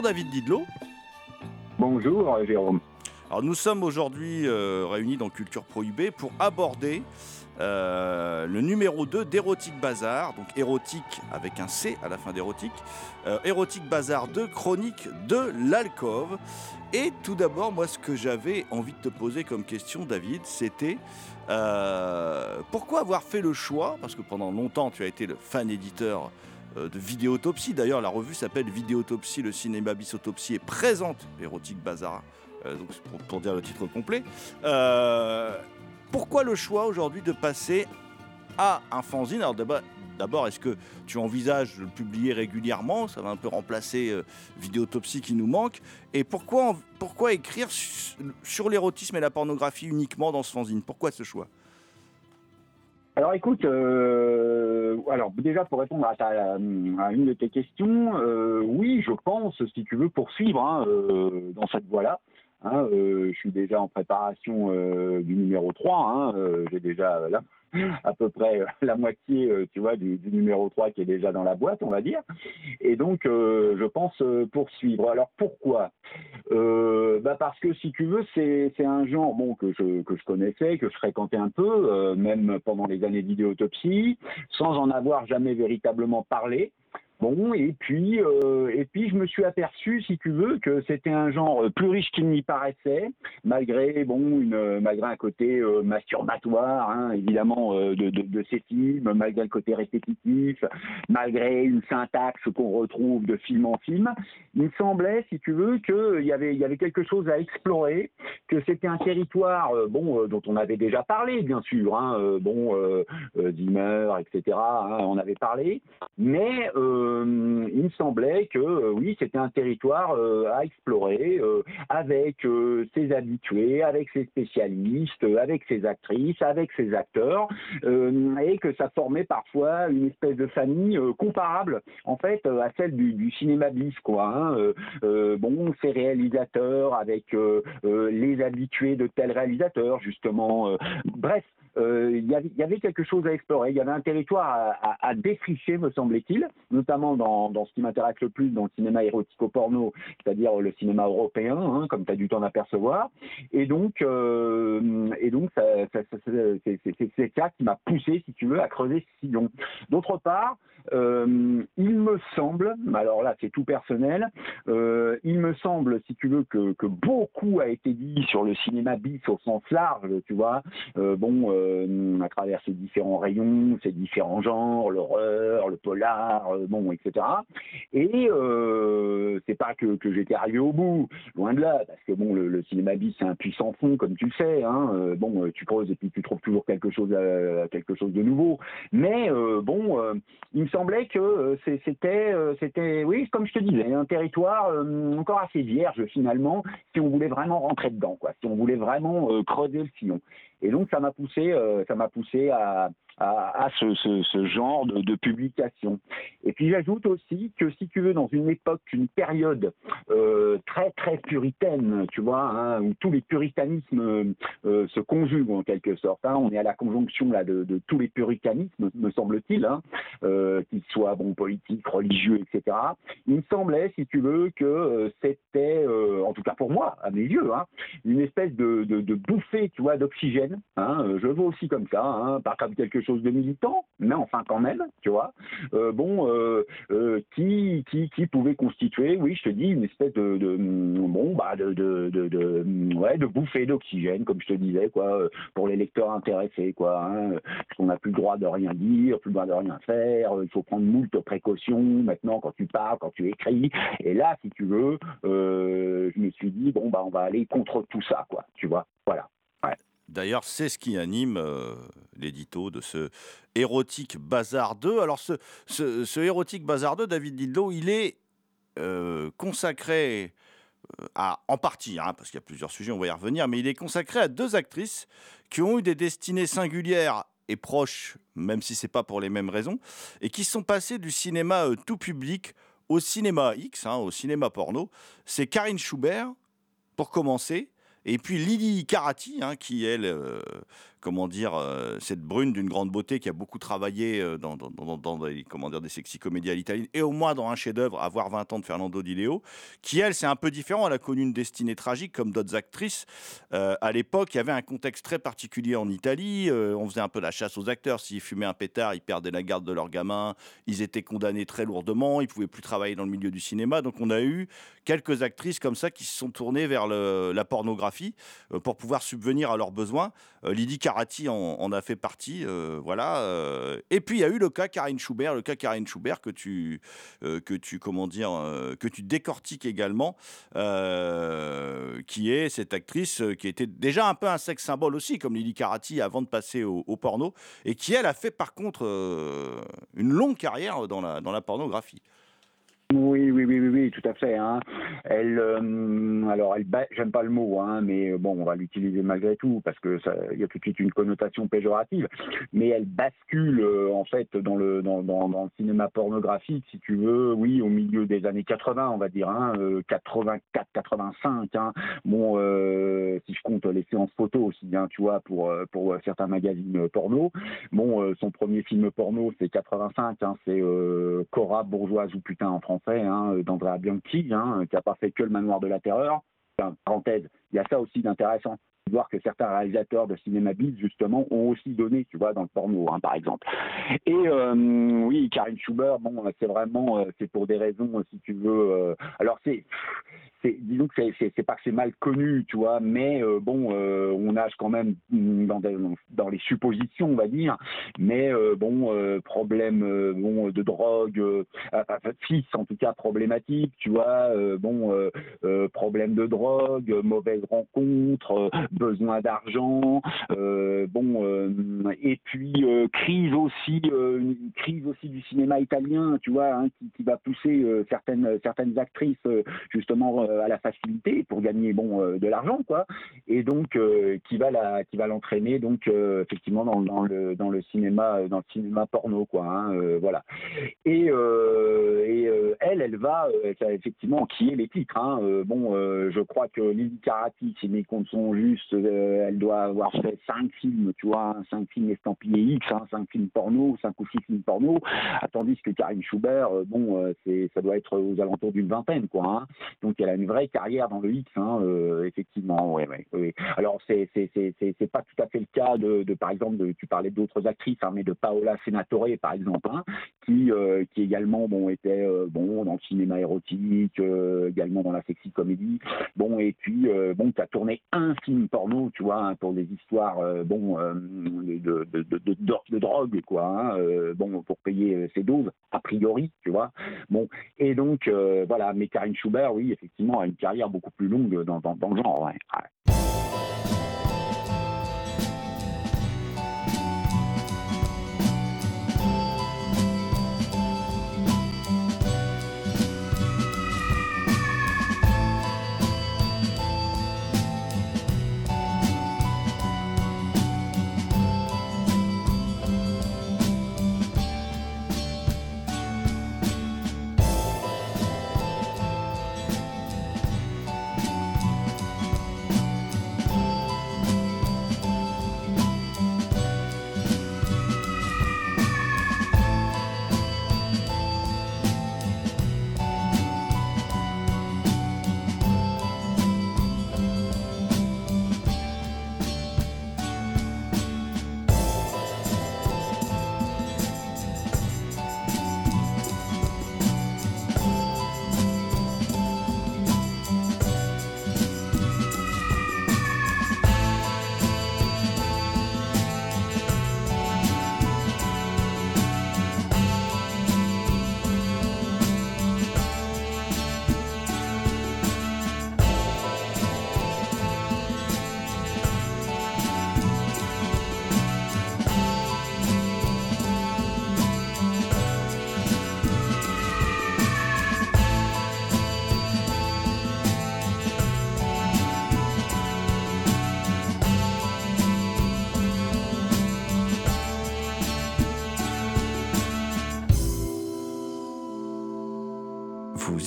Bonjour David Didlot. Bonjour Jérôme. Alors nous sommes aujourd'hui euh, réunis dans Culture Prohibée pour aborder euh, le numéro 2 d'Érotique Bazar, donc érotique avec un C à la fin d'érotique, euh, Érotique Bazar 2, chronique de l'alcove. Et tout d'abord, moi ce que j'avais envie de te poser comme question David, c'était euh, pourquoi avoir fait le choix, parce que pendant longtemps tu as été le fan éditeur euh, de Vidéotopsie, d'ailleurs la revue s'appelle Vidéotopsie, le cinéma bisautopsie et présente Érotique Bazar euh, donc pour, pour dire le titre complet. Euh, pourquoi le choix aujourd'hui de passer à un fanzine? Alors d'abord, est-ce que tu envisages de le publier régulièrement? Ça va un peu remplacer euh, Vidéotopsie qui nous manque. Et pourquoi, pourquoi écrire su- sur l'érotisme et la pornographie uniquement dans ce fanzine? Pourquoi ce choix? Alors écoute, euh, alors déjà pour répondre à, ta, une de tes questions, euh, oui, je pense, si tu veux poursuivre hein, euh, dans cette voie-là. hein, je suis déjà en préparation du numéro 3. hein, J'ai déjà là, à peu près euh, la moitié, euh, tu vois, du, numéro 3 qui est déjà dans la boîte, on va dire. Et donc, euh, je pense poursuivre. Alors pourquoi? Bah parce que si tu veux, c'est un genre bon que je que je connaissais, que je fréquentais un peu, même pendant les années d'idéotopsie, sans en avoir jamais véritablement parlé. Bon, et puis, euh, et puis je me suis aperçu, si tu veux, que c'était un genre plus riche qu'il n'y paraissait, malgré bon, une, malgré un côté euh, masturbatoire, hein, évidemment, euh, de, de, de ces films, malgré le côté répétitif, malgré une syntaxe qu'on retrouve de film en film. Il me semblait, si tu veux, qu'il y avait, y avait quelque chose à explorer, que c'était un territoire, euh, bon, euh, dont on avait déjà parlé, bien sûr, hein, euh, bon, euh, euh, Zimmer, etc. hein, on avait parlé, mais euh, il me semblait que euh, oui, c'était un territoire euh, à explorer euh, avec euh, ses habitués, avec ses spécialistes, euh, avec ses actrices, avec ses acteurs, euh, et que ça formait parfois une espèce de famille euh, comparable en fait euh, à celle du, cinéma bis, quoi. hein, euh, euh, bon, ces réalisateurs avec euh, euh, les habitués de tels réalisateurs, justement. euh, bref, euh, y, avait, y avait quelque chose à explorer. Il y avait un territoire à, à- à défricher, me semblait-il, notamment dans, dans ce qui m'intéresse le plus, dans le cinéma érotico-porno, c'est-à-dire le cinéma européen, hein, comme tu as dû t'en apercevoir. Et donc, euh, et donc ça, ça- ça- c'est ça qui m'a poussé, si tu veux, à creuser ce sillon. D'autre part, euh, il me semble, alors là c'est tout personnel, euh, il me semble, si tu veux, que, que beaucoup a été dit sur le cinéma bis au sens large, tu vois, euh, bon, euh, à travers ces différents rayons, ces différents genres, l'horreur, le polar, euh, bon, etc. Et euh, c'est pas que, que j'étais arrivé au bout, loin de là, parce que bon, le, le cinéma bis c'est un puissant fond, comme tu le sais, hein, bon, tu creuses et puis tu trouves toujours quelque chose, à- quelque chose de nouveau. Mais bon, il semblait que euh, c'était, euh, c'était, oui, comme je te disais, un territoire euh, encore assez vierge finalement, si on voulait vraiment rentrer dedans, quoi, si on voulait vraiment creuser le sillon. Et donc ça m'a poussé, euh, ça m'a poussé à, à, ce, ce- genre de, publication. Et puis j'ajoute aussi que si tu veux, dans une époque, une période euh, très très puritaine, tu vois, hein, où tous les puritanismes euh, se conjuguent en quelque sorte. hein. on est à la conjonction là de, tous les puritanismes, me semble-t-il, hein, qu'ils soient bon politiques, religieux, etc. Il me semblait, si tu veux, que c'était, en tout cas pour moi, à mes yeux, une espèce de, de, de bouffée, tu vois, d'oxygène. Hein, euh, je le vois aussi comme ça, hein, pas comme quelque chose de militant, mais enfin quand même, tu vois. Euh, bon, euh, qui, pouvait constituer, oui, je te dis, une espèce de, de bon, bah, de, de, ouais, bouffée d'oxygène, comme je te disais, quoi, pour les lecteurs intéressés, quoi. Hein, parce qu'on n'a plus le droit de rien dire, plus le droit de rien faire. Il faut prendre moult précautions maintenant quand tu parles, quand tu écris. Et là, si tu veux, je me suis dit bon bah on va aller contre tout ça, quoi. Tu vois, voilà. D'ailleurs, c'est ce qui anime euh, l'édito de ce Érotique Bazar 2. Alors, ce, ce, Érotique Bazar 2, David Dildo, il est euh, consacré euh, à, en partie, hein, parce qu'il y a plusieurs sujets, on va y revenir, mais il est consacré à deux actrices qui ont eu des destinées singulières et proches, même si c'est pas pour les mêmes raisons, et qui sont passées du cinéma tout public au cinéma X, hein, au cinéma porno. C'est Karine Schubert, pour commencer, et puis Lily Carati, hein, qui elle, euh, comment dire, euh, cette brune d'une grande beauté qui a beaucoup travaillé euh, dans, des, comment dire, des sexy comédies à l'italienne, et au moins dans un chef-d'œuvre, avoir 20 ans de Fernando Di Leo, qui elle, c'est un peu différent. Elle a connu une destinée tragique comme d'autres actrices. Euh, à l'époque, il y avait un contexte très particulier en Italie. On faisait un peu la chasse aux acteurs. S'ils fumaient un pétard, ils perdaient la garde de leur gamin. Ils étaient condamnés très lourdement. Ils pouvaient plus travailler dans le milieu du cinéma. Donc, on a eu quelques actrices comme ça qui se sont tournées vers la pornographie pour pouvoir subvenir à leurs besoins. Lydie Carati en, a fait partie, euh, voilà. euh. Et puis il y a eu le cas Karine Schubert, le cas Karine Schubert que tu, euh, que tu, comment dire, que tu décortiques également, qui est cette actrice qui était déjà un peu un sexe symbole aussi, comme Lydie Carati avant de passer au, au porno, et qui elle a fait par contre une longue carrière dans la, dans la pornographie. Oui, oui, oui, oui, oui, tout à fait. Hein. Elle, euh, alors, elle, j'aime pas le mot, hein, mais euh, bon, on va l'utiliser malgré tout parce que il y a tout de suite une connotation péjorative. Mais elle bascule euh, en fait dans le dans, le cinéma pornographique, si tu veux, oui, au milieu des années 80, on va dire, hein, euh, 84, 85. Hein. Bon, euh, si je compte les séances photos aussi, hein, tu vois, pour certains magazines porno. Bon, son premier film porno, c'est 85, hein, c'est Cora bourgeoise ou putain en français, hein, d'Andrea Bianchi, hein, qui a pas fait que le manoir de la terreur. Enfin, parenthèse, il y a ça aussi d'intéressant. de Voir que certains réalisateurs de cinéma bis, justement, ont aussi donné, tu vois, dans le porno, hein, par exemple. Et euh, oui, Karine Schubert, bon, c'est vraiment, euh, c'est pour des raisons, euh, si tu veux. euh, alors, c'est, disons que c'est, pas que c'est mal connu, tu vois, mais euh, bon, euh, on nage quand même dans, dans les suppositions, on va dire. Mais euh, bon, euh, problème euh, bon de drogue, euh, enfin, fils en tout cas problématique, tu vois. bon, problème de drogue, mauvaise rencontre, besoin d'argent. bon, et puis crise aussi, une crise aussi du cinéma italien, tu vois, hein, qui, qui va pousser certaines certaines actrices justement à la facilité pour gagner bon euh, de l'argent quoi et donc euh, qui va la qui va l'entraîner donc euh, effectivement dans, le dans le cinéma euh, dans le cinéma porno quoi hein, euh, voilà et, euh, et euh, elle elle va euh, effectivement qui est les titres hein, euh, bon euh, je crois que Lily Karati si mes comptes sont justes euh, elle doit avoir fait cinq films tu vois hein, cinq films estampillés X hein, cinq films porno cinq ou six films porno tandis que Karine Schubert euh, bon euh, c'est ça doit être aux alentours d'une vingtaine quoi hein. donc elle a une vraie carrière dans le X effectivement alors c'est pas tout à fait le cas de, de par exemple de, tu parlais d'autres actrices hein, mais de Paola Senatore par exemple hein, qui euh, qui également bon était euh, bon dans le cinéma érotique euh, également dans la sexy comédie bon et puis bon tu as tourné un film porno tu vois hein, pour des histoires bon de, de, de, de, drogue quoi hein, bon pour payer ses doses a priori tu vois bon et donc voilà mais Karine Schubert oui effectivement a une carrière beaucoup plus longue dans, dans, dans le genre.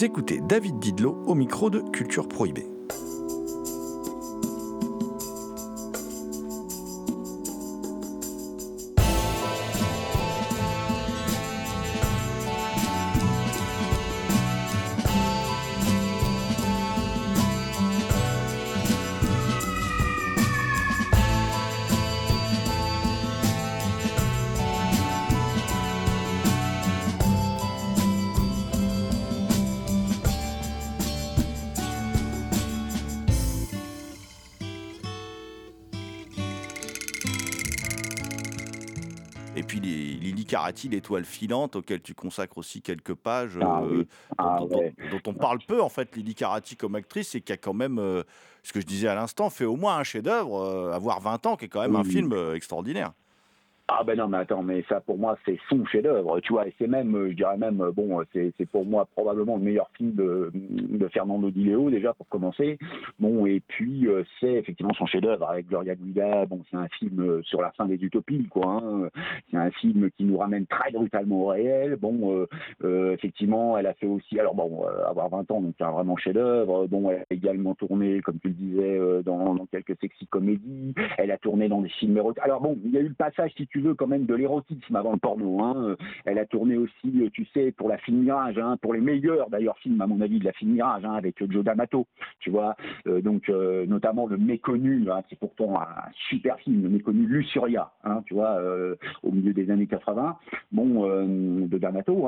Écoutez David Didlot au micro de Culture Prohibée. L'étoile filante, auquel tu consacres aussi quelques pages, Ah euh, oui. Ah dont- ouais. dont on parle peu en fait, Lily Carati comme actrice, et qui a quand même, euh, ce que je disais à l'instant, fait au moins un chef-d'œuvre, euh, avoir 20 ans, qui est quand même un film euh, extraordinaire. Ah ben non mais attends mais ça pour moi c'est son chef-d'œuvre. Tu vois et c'est même euh, je dirais même euh, bon euh, c'est pour moi probablement le meilleur film de, Fernando Di Leo déjà pour commencer. Bon et puis c'est effectivement son chef-d'œuvre avec Gloria Guida. Bon c'est un film sur la fin des utopies quoi hein. c'est un film qui nous ramène très brutalement au réel. Bon effectivement elle a fait aussi alors bon avoir 20 ans donc c'est un vraiment chef-d'œuvre. Bon elle a également tourné comme tu le disais dans, quelques sexy comédies. Elle a tourné dans des films érotiques. Alors bon il y a eu le passage si veux quand même de l'érotisme avant le porno hein. Euh, elle a tourné aussi euh, tu sais pour la film Mirage hein, pour les meilleurs d'ailleurs films à mon avis de la film Mirage hein, avec Joe D'Amato tu vois. Euh, donc notamment le méconnu hein, qui est pourtant un super film le méconnu Lucuria hein, tu vois au milieu des années 80 bon de D'Amato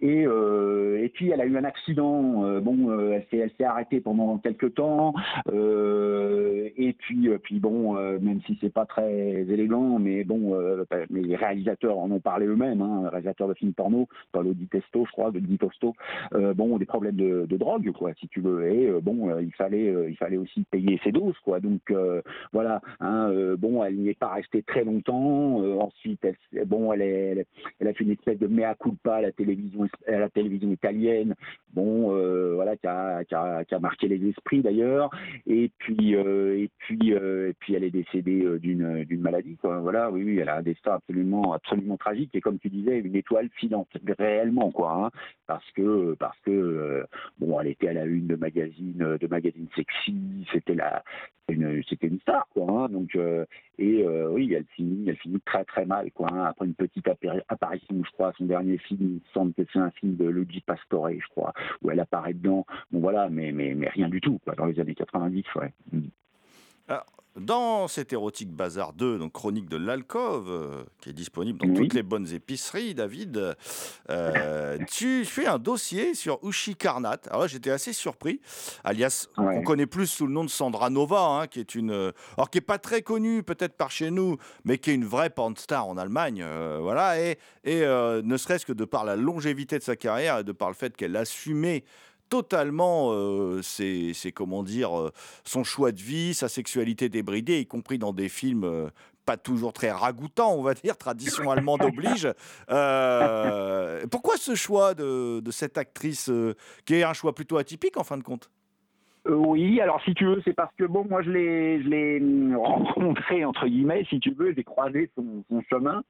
et puis elle a eu un accident bon elle s'est arrêtée pendant quelques temps et puis puis bon même si c'est pas très élégant mais bon mais les réalisateurs en ont parlé eux-mêmes, hein, réalisateurs de films porno, Paolo Di Testo, je crois, de Di Tosto, euh, bon, des problèmes de, drogue, quoi, si tu veux. Et euh, bon, euh, il fallait, euh, il fallait aussi payer ses doses, quoi. Donc euh, voilà, hein, euh, bon, elle n'y est pas restée très longtemps. Euh, ensuite, elle, bon, elle, a fait une espèce de mea culpa à la télévision, à la télévision italienne. Bon, euh, voilà, qui a, qui, a, qui a marqué les esprits d'ailleurs. Et puis, euh, et puis, euh, et puis, elle est décédée euh, d'une maladie, quoi. Voilà, oui, oui, elle a un destin absolument, absolument tragique. Et comme tu disais, une étoile filante, réellement, quoi. Hein, parce que, parce que, euh, bon, elle était à la une de magazines, de magazines sexy. C'était la, une, c'était une star, quoi. Hein, donc, euh, et euh, oui, elle finit, elle finit très très mal, quoi. hein. après une petite appari- apparition, je crois, son dernier film, il semble que c'est un film de Luigi Pastore, je crois, où elle apparaît dedans. Bon voilà, mais mais mais rien du tout, quoi, dans les années 90, ouais. Dans cet érotique bazar 2, donc chronique de l'alcove, euh, qui est disponible dans Oui. toutes les bonnes épiceries, David, euh, tu fais un dossier sur Ushi Karnat. Alors là, j'étais assez surpris, alias, Ouais. on connaît plus sous le nom de Sandra Nova, hein, qui est une, euh, alors qui est pas très connue peut-être par chez nous, mais qui est une vraie porn star en Allemagne, euh, voilà, et, et ne serait-ce que de par la longévité de sa carrière et de par le fait qu'elle assumait totalement euh, ses, ses- comment dire euh, son choix de vie, sa sexualité débridée, y compris dans des films euh, pas toujours très ragoûtants, on va dire, tradition allemande oblige. Euh, pourquoi ce choix de, cette actrice, qui est un choix plutôt atypique en fin de compte? Oui, alors si tu veux, c'est parce que bon, moi je l'ai, je l'ai hum, rencontré entre guillemets, si tu veux, j'ai croisé son, son chemin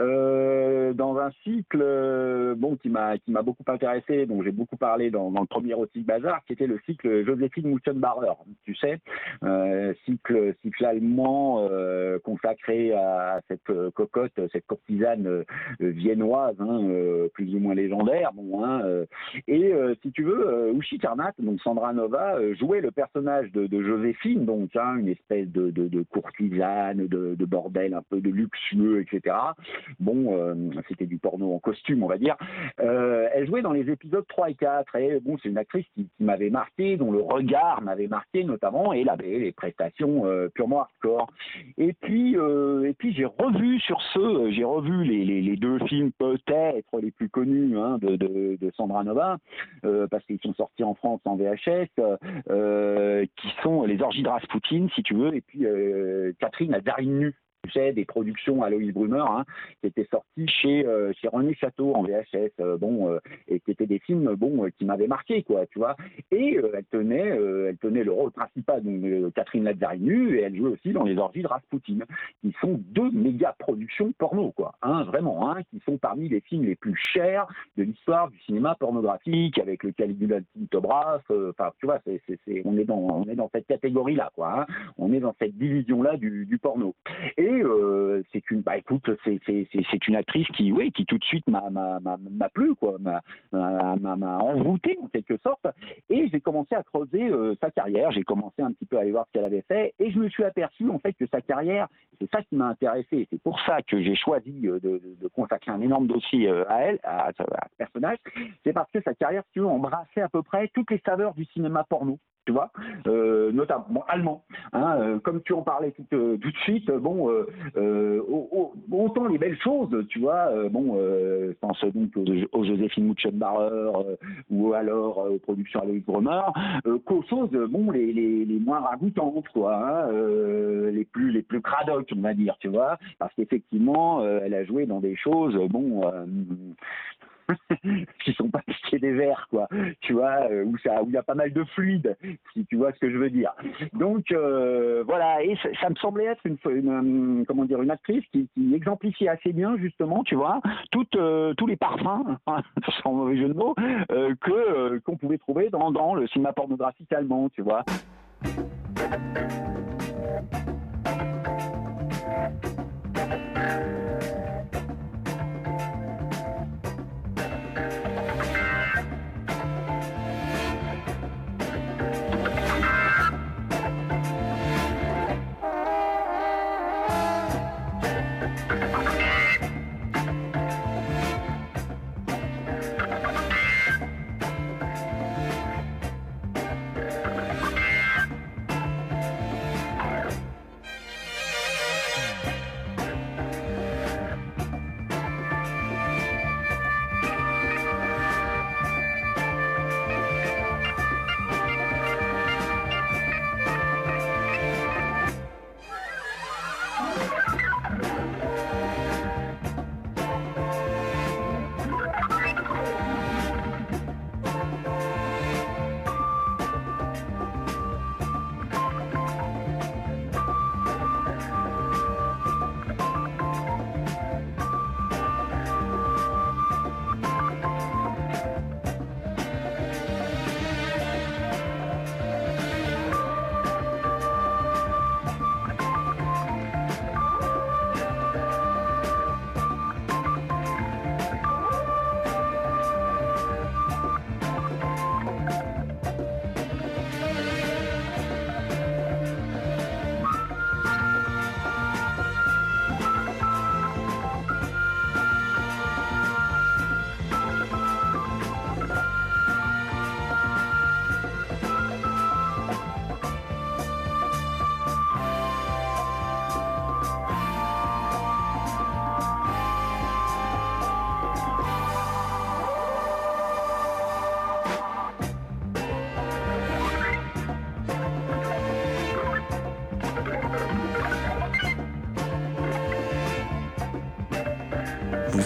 euh, dans un cycle, euh, bon, qui m'a, qui m'a beaucoup intéressé, dont j'ai beaucoup parlé dans, dans le premier Erotic Bazar, qui était le cycle Joséphine Mutzenbacher, tu sais, euh, cycle, cycle allemand euh, consacré à cette euh, cocotte, cette courtisane euh, viennoise, hein, euh, plus ou moins légendaire, bon, hein, euh, et euh, si tu veux, euh, Ushi Karnat, donc Sandra Nova, euh, jouait le personnage de, de Joséphine, donc hein, une espèce de, de, de courtisane, de, de bordel un peu de luxueux, etc. Bon, euh, c'était du porno en costume, on va dire. Euh, elle jouait dans les épisodes 3 et 4, et bon, c'est une actrice qui, qui m'avait marqué, dont le regard m'avait marqué notamment, et avait les prestations euh, purement hardcore. Et puis, euh, et puis j'ai revu sur ce, euh, j'ai revu les, les, les deux films peut-être les plus connus hein, de, Sandra Nova, euh, parce qu'ils sont sortis en France en VHS, qui sont les orgies de Rasputin, si tu veux, et puis euh, Catherine Lazarine nue. Des productions Aloïs Brunner, hein, qui étaient sorties chez, euh, chez René Château en VHS, euh, bon, euh, et qui étaient des films, bon, euh, qui m'avaient marqué, quoi, tu vois. Et euh, elle tenait, elle tenait le rôle principal, euh, Catherine Lazarine nue, et elle jouait aussi dans les orgies de Rasputin, qui sont deux méga productions porno, quoi, hein, vraiment, hein, qui sont parmi les films les plus chers de l'histoire du cinéma pornographique, avec le Caligula Tintobras, euh, enfin, tu vois, c'est, c'est, c'est- on est dans, on est dans cette catégorie-là, quoi. hein. On est dans cette division-là du, du porno. Euh, c'est une, bah c'est, une actrice qui, tout de suite m'a, plu, quoi, m'a, m'a, en quelque sorte. Et j'ai commencé à creuser euh, sa carrière. J'ai commencé un petit peu à aller voir ce qu'elle avait fait, et je me suis aperçu en fait que sa carrière, c'est ça qui m'a intéressé. C'est pour ça que j'ai choisi euh, de, consacrer un énorme dossier à elle, à, ce personnage. C'est parce que sa carrière, tu veux, embrassait à peu près toutes les saveurs du cinéma porno. Tu vois, euh, notamment bon, allemand. Hein, euh, comme tu en parlais tout, euh, tout de suite, euh, bon, euh, au- au- autant les belles choses, tu vois. bon, je pense donc aux, aux Joséphine ou alors aux productions Aloïs Brummer, euh, qu'aux choses, bon, les, les, les moins ragoûtantes, quoi, hein, les plus les plus cradocs, on va dire, tu vois, parce qu'effectivement, elle a joué dans des choses, bon. qui sont pas piqués des verres, quoi. Tu vois, euh, où ça, où il y a pas mal de fluide, si tu vois ce que je veux dire. Donc euh, voilà, et ça, me semblait être une, euh, comment dire, une actrice qui, exemplifiait assez bien justement, tu vois, tous les parfums, hein, sans mauvais jeu de mots, que qu'on pouvait trouver dans, dans le cinéma pornographique allemand, tu vois.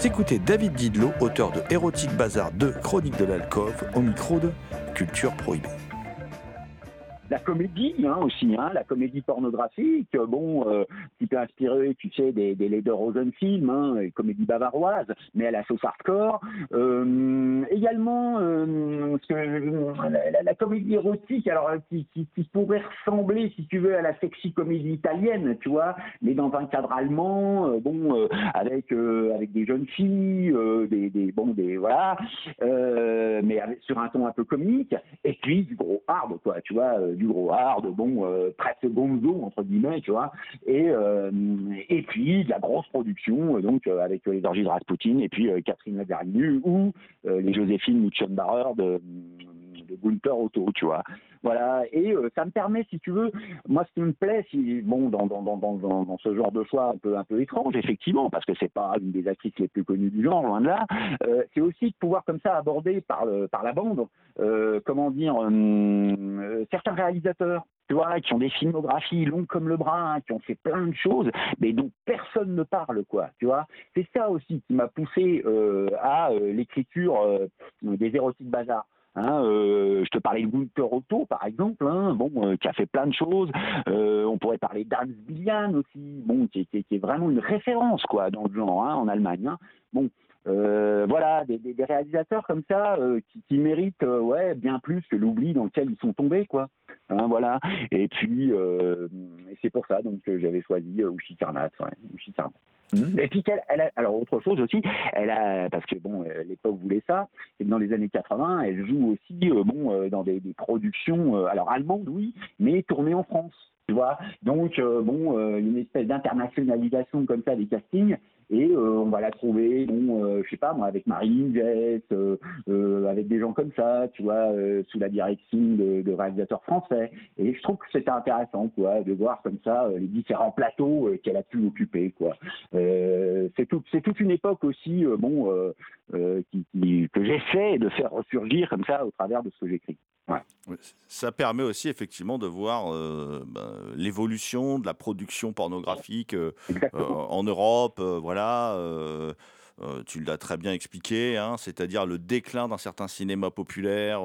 Écoutez David Didlot, auteur de Érotique Bazar 2, Chronique de l'alcôve, au micro de Culture Prohibée. La comédie hein, aussi, hein, la comédie pornographique, bon, euh, qui peut inspirer, tu sais, des, des Lederhosen films, hein, et comédie bavaroise, mais à la sauce hardcore. Euh, également, euh, que, la, comédie érotique, alors qui, pourrait ressembler, si tu veux, à la sexy comédie italienne, tu vois, mais dans un cadre allemand, euh, bon, euh, avec avec des jeunes filles, des, des, bon, des voilà, mais sur un ton un peu comique, et puis du gros hard, quoi, tu vois du gros hard, bon, euh, presque gonzo, entre guillemets, tu vois, et, euh, et puis de la grosse production, euh, donc euh, avec les orgies de Rasputin, et puis Catherine Lagarnu ou les Joséphine Mutschenbarer de, de Gunther Otto, tu vois. Voilà, et euh, ça me permet, si tu veux, moi ce qui me plaît, bon, dans, ce genre de choix un peu, étrange, effectivement, parce que c'est pas une des actrices les plus connues du genre, loin de là, euh, c'est aussi de pouvoir comme ça aborder par, la bande, euh, comment dire, euh, certains réalisateurs tu vois, qui ont des filmographies longues comme le bras, hein, qui ont fait plein de choses, mais dont personne ne parle, quoi, tu vois. C'est ça aussi qui m'a poussé euh, à euh, l'écriture euh, des érotiques bazar. Hein, je te parlais de Gunther Otto, par exemple, hein, bon, qui a fait plein de choses. On pourrait parler d'Hans Billian aussi, bon, qui, est vraiment une référence quoi dans le genre en Allemagne. Bon, euh, voilà, des, des, des, réalisateurs comme ça euh, qui, qui, méritent euh, ouais bien plus que l'oubli dans lequel ils sont tombés quoi. Hein, voilà. Et puis c'est pour ça donc que j'avais choisi Ushi Karnat, ouais, Ushi Karnat. Mmh. Et puis elle a, alors autre chose aussi, elle a parce que bon, l'époque voulait ça, et dans les années 80, elle joue aussi bon dans des, des productions, alors allemandes oui, mais tournées en France, tu vois. Donc bon, une espèce d'internationalisation comme ça des castings et euh, on va la trouver, bon, euh, je sais pas moi, avec Marie Jess, euh, avec des gens comme ça, tu vois, sous la direction de, de, réalisateurs français. Et je trouve que c'était intéressant, quoi, de voir comme ça les différents plateaux qu'elle a pu occuper, quoi. c'est tout, c'est toute une époque aussi, bon, qui, qui, que j'essaie de faire ressurgir comme ça au travers de ce que j'écris. Ouais. Ça permet aussi effectivement de voir euh, ben, l'évolution de la production pornographique euh, euh, en Europe. voilà. tu l'as très bien expliqué, hein, c'est-à-dire le déclin d'un certain cinéma populaire,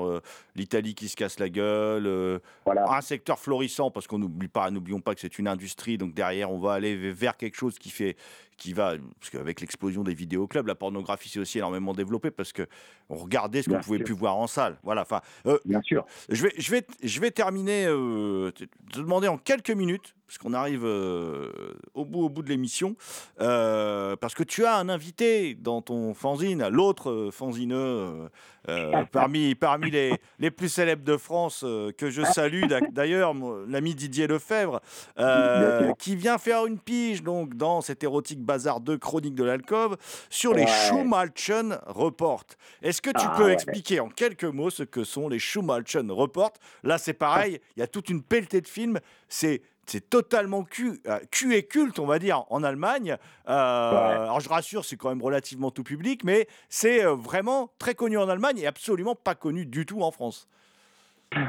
l'Italie qui se casse la gueule, voilà. un secteur florissant parce qu'on n'oublie pas, n'oublions pas que c'est une industrie, donc derrière on va aller vers quelque chose qui fait, qui va, parce qu'avec l'explosion des vidéoclubs, la pornographie s'est aussi énormément développée parce que on regardait ce qu'on pouvait plus voir en salle. Voilà. Enfin, euh, bien sûr. Je vais, je vais, je vais terminer. Euh, te demander en quelques minutes, parce qu'on arrive euh, au bout, au bout de l'émission, euh, parce que tu as un invité dans ton fanzine, l'autre fanzineux parmi, parmi les, les plus célèbres de France que je salue d'ailleurs, l'ami Didier Lefebvre, qui vient faire une pige donc dans cette érotique Bazar 2 Chronique de l'alcove sur les ouais. Schumalchen Report. Est-ce que tu ah, peux ouais. expliquer en quelques mots ce que sont les Schumalchen Report? Là, c'est pareil, il y a toute une pelletée de films. C'est c'est totalement cul, euh, cul et culte, on va dire, en Allemagne. Euh, ouais. Alors je rassure, c'est quand même relativement tout public, mais c'est euh, vraiment très connu en Allemagne et absolument pas connu du tout en France.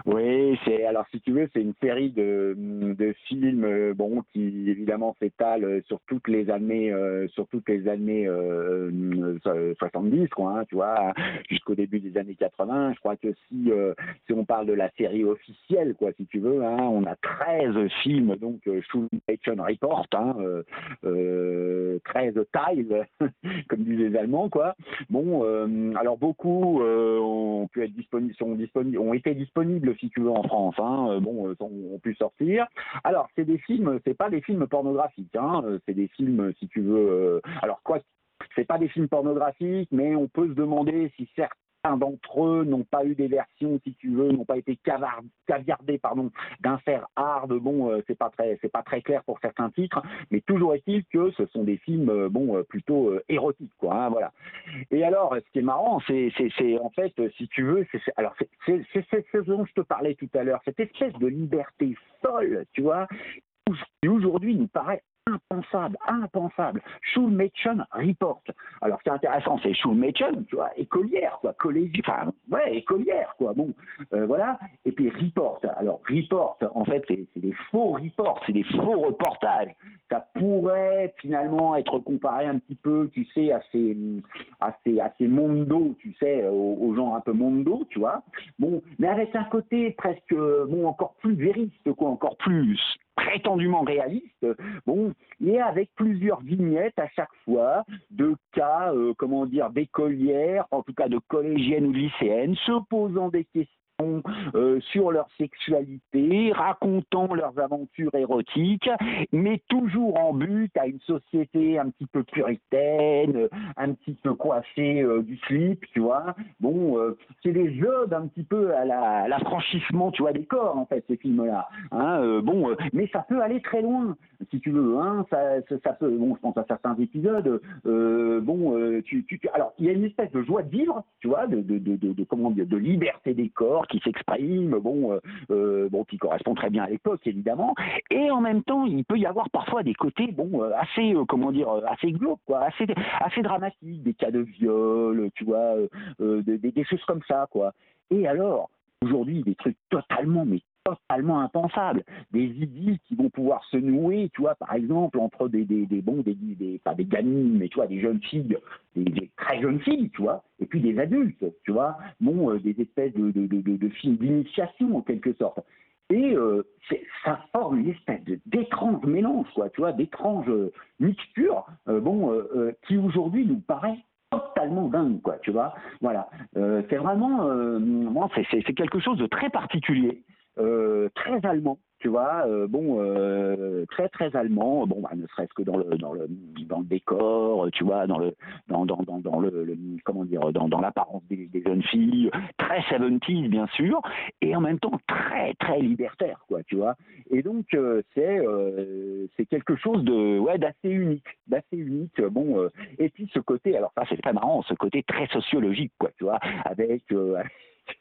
Oui, c'est alors si tu veux, c'est une série de, de films bon qui évidemment s'étale sur toutes les années euh, sur toutes les années euh, 70 quoi, hein, tu vois, jusqu'au début des années 80. Je crois que si euh, si on parle de la série officielle quoi, si tu veux, hein, on a 13 films donc Schulmädchen Report, hein, euh, 13 tiles comme disent les Allemands quoi. Bon, euh, alors beaucoup ont pu être disponibles, sont disponibles, ont été disponibles si tu veux en France hein. bon euh, ont, pu sortir alors c'est des films c'est pas des films pornographiques hein. c'est des films si tu veux euh, alors quoi c'est pas des films pornographiques mais on peut se demander si certains d'entre eux n'ont pas eu des versions, si tu veux, n'ont pas été caviardés, pardon, d'un fer hard. Bon, euh, c'est pas très, c'est pas très clair pour certains titres, mais toujours est-il que ce sont des films, euh, bon, euh, plutôt euh, érotiques, quoi. Hein, voilà. Et alors, ce qui est marrant, c'est, c'est, en fait, si tu veux, c'est, alors c'est, c'est, ce dont je te parlais tout à l'heure, cette espèce de liberté folle, tu vois, qui aujourd'hui nous paraît impensable, impensable. Schulmädchen Report. Alors, ce qui est intéressant, c'est Schulmädchen, tu vois, écolière, quoi, collégien, enfin, ouais, écolière, quoi, bon, euh, voilà. Et puis Report. Alors, Report, en fait, c'est des faux reports, c'est des faux reportages. Ça pourrait finalement être comparé un petit peu, tu sais, à ces, à ces, à ces mondo, tu sais, aux, aux gens un peu mondo, tu vois. Bon, mais avec un côté presque, bon, encore plus vériste, quoi, encore plus prétendument réaliste, bon, et avec plusieurs vignettes à chaque fois de cas, euh, comment dire, d'écolières, en tout cas de collégiennes ou lycéennes, se posant des questions euh, sur leur sexualité, racontant leurs aventures érotiques, mais toujours en but à une société un petit peu puritaine, un petit peu coiffée euh, du slip, tu vois. Bon, euh, c'est des jeux d'un petit peu à la- l'affranchissement, tu vois, des corps, en fait, ces films-là. Hein, bon, mais ça peut aller très loin, si tu veux. Hein, ça, ça, peut, bon, je pense à certains épisodes. bon, tu, alors, il y a une espèce de joie de vivre, tu vois, de, de, de, de, de- de liberté des corps qui s'exprime, bon, euh, euh, bon, qui correspond très bien à l'époque, évidemment. Et en même temps, il peut y avoir parfois des côtés, bon, euh, assez, comment dire, assez glauques, quoi, assez, assez dramatiques, des cas de viol, tu vois, des choses comme ça, quoi. Et alors, aujourd'hui, des trucs totalement, mais totalement impensables. Des idylles qui vont pouvoir se nouer, tu vois, par exemple, entre des, des, des bons, des, des, des gamines, mais tu vois, des jeunes filles, des, très jeunes filles, tu vois, et puis des adultes, tu vois, bon, euh, des espèces de, de, de, films d'initiation, en quelque sorte. Et euh, ça forme une espèce d'étrange mélange, quoi, tu vois, d'étrange euh, mixture, bon, qui aujourd'hui nous paraît totalement dingue, quoi, tu vois. Voilà, c'est vraiment, euh, c'est- quelque chose de très particulier, très allemand, tu vois. euh, bon, euh, très très allemand. Bon, bah, ne serait-ce que dans le dans le dans le décor, tu vois, dans le dans dans dans, dans le, le- comment dire, dans dans l'apparence des, des jeunes filles, très 70s bien sûr, et en même temps très très libertaire, quoi, tu vois. Et donc euh, c'est euh, c'est quelque chose de ouais d'assez unique, d'assez unique. Bon, euh, et puis ce côté, alors ça c'est très marrant, ce côté très sociologique, quoi, tu vois, avec euh,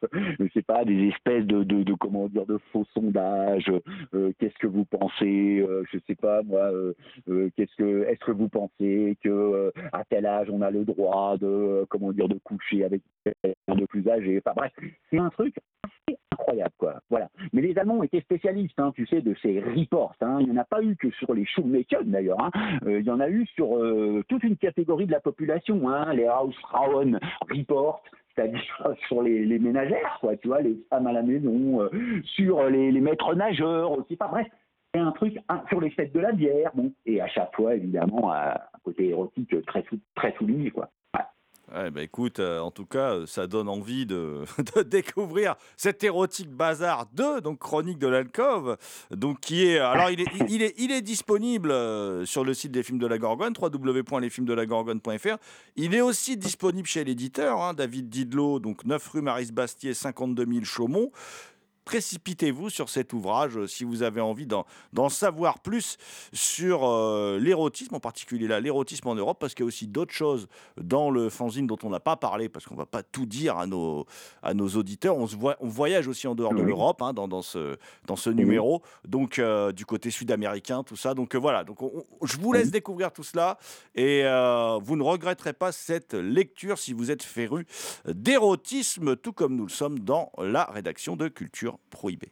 je sais pas, des espèces de, de, comment dire, de faux sondages. euh, qu'est-ce que vous pensez euh, Je sais pas moi. euh, euh, qu'est-ce que, est-ce que vous pensez que à tel âge on a le droit de, comment dire, de coucher avec de plus âgé Enfin bref, c'est un truc assez incroyable quoi. Voilà. Mais les Allemands étaient spécialistes, hein, tu sais, de ces reports. Hein. Il n'y en a pas eu que sur les Schulmädchen d'ailleurs. Hein. Il y en a eu sur toute une catégorie de la population. Les Hausfrauen Report c'est-à-dire sur les, les ménagères, quoi, tu vois, les femmes à la maison, euh, sur les, les maîtres nageurs aussi. Enfin bref, c'est un truc sur les fêtes de la bière, bon, et à chaque fois, évidemment, un côté érotique très, sou- très souligné, quoi. Ouais. Ouais, bah écoute, euh, en tout cas, euh, ça donne envie de, de découvrir cet érotique bazar 2, donc Chronique de l'alcove, donc qui est, alors il est, il est, il est disponible euh, sur le site des films de la Gorgone, www.lesfilmsdelagorgone.fr. Il est aussi disponible chez l'éditeur, hein, David Didlot, donc 9 rue Maris Bastier, 52 000 Chaumont. Précipitez-vous sur cet ouvrage euh, si vous avez envie d'en savoir plus sur euh, l'érotisme, en particulier là, l'érotisme en Europe, parce qu'il y a aussi d'autres choses dans le fanzine dont on n'a pas parlé, parce qu'on ne va pas tout dire à nos, à nos auditeurs. On, se voit, on voyage aussi en dehors de l'Europe hein, dans, dans ce, dans ce numéro, donc euh, du côté sud-américain, tout ça. Donc euh, voilà, donc on- on- je vous laisse découvrir tout cela. Et vous ne regretterez pas cette lecture si vous êtes féru d'érotisme, tout comme nous le sommes dans la rédaction de Culture Prohibée.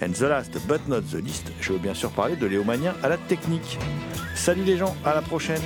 And the last but not the least, je veux bien sûr parler de Léo à la technique. Salut les gens, à la prochaine